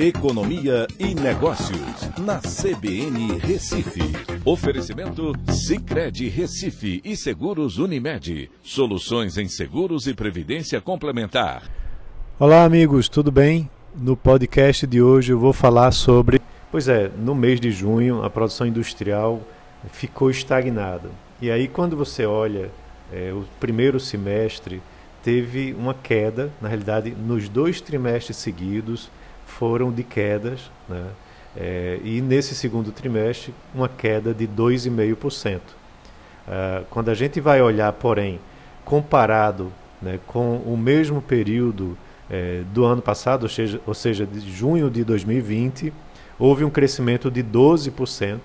Economia e Negócios, na CBN Recife. Oferecimento Cicred Recife e Seguros Unimed. Soluções em seguros e previdência complementar. Olá, amigos, tudo bem? No podcast de hoje eu vou falar sobre. Pois é, no mês de junho a produção industrial ficou estagnada. E aí, quando você olha é, o primeiro semestre, teve uma queda, na realidade, nos dois trimestres seguidos foram de quedas, né? É, e nesse segundo trimestre, uma queda de 2,5%. Uh, ah, quando a gente vai olhar, porém, comparado né, com o mesmo período é, do ano passado, ou seja, ou seja, de junho de 2020, houve um crescimento de 12%,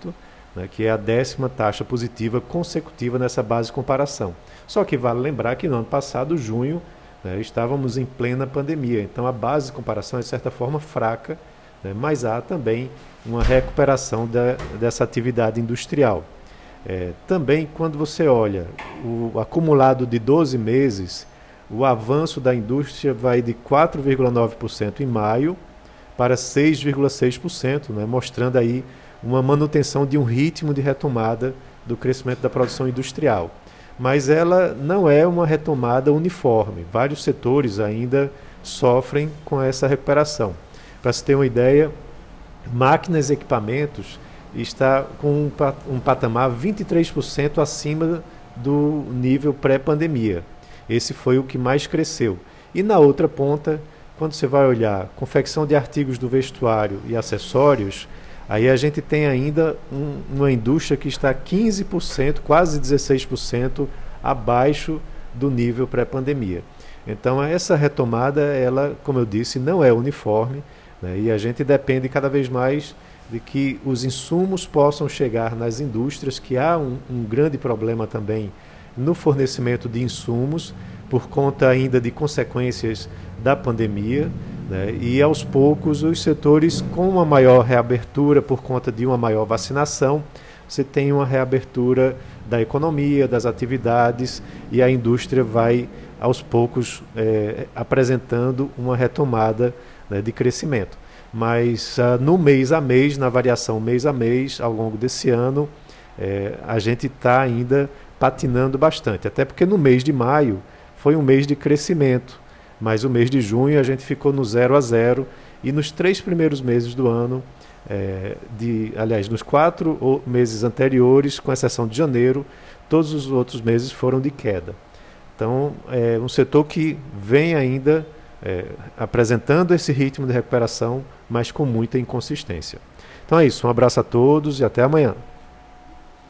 né, que é a décima taxa positiva consecutiva nessa base de comparação. Só que vale lembrar que no ano passado, junho, né, estávamos em plena pandemia, então a base de comparação é de certa forma fraca, né, mas há também uma recuperação da, dessa atividade industrial. É, também, quando você olha o acumulado de 12 meses, o avanço da indústria vai de 4,9% em maio para 6,6%, né, mostrando aí uma manutenção de um ritmo de retomada do crescimento da produção industrial mas ela não é uma retomada uniforme. Vários setores ainda sofrem com essa recuperação. Para se ter uma ideia, máquinas e equipamentos está com um patamar 23% acima do nível pré-pandemia. Esse foi o que mais cresceu. E na outra ponta, quando você vai olhar confecção de artigos do vestuário e acessórios, Aí a gente tem ainda um, uma indústria que está 15%, quase 16% abaixo do nível pré-pandemia. Então essa retomada, ela, como eu disse, não é uniforme né? e a gente depende cada vez mais de que os insumos possam chegar nas indústrias, que há um, um grande problema também no fornecimento de insumos por conta ainda de consequências da pandemia. Né? E aos poucos os setores com uma maior reabertura por conta de uma maior vacinação, você tem uma reabertura da economia, das atividades e a indústria vai aos poucos é, apresentando uma retomada né, de crescimento. Mas uh, no mês a mês, na variação mês a mês, ao longo desse ano, é, a gente está ainda patinando bastante. Até porque no mês de maio foi um mês de crescimento mas o mês de junho a gente ficou no zero a zero e nos três primeiros meses do ano, é, de, aliás, nos quatro meses anteriores, com exceção de janeiro, todos os outros meses foram de queda. Então, é um setor que vem ainda é, apresentando esse ritmo de recuperação, mas com muita inconsistência. Então é isso, um abraço a todos e até amanhã.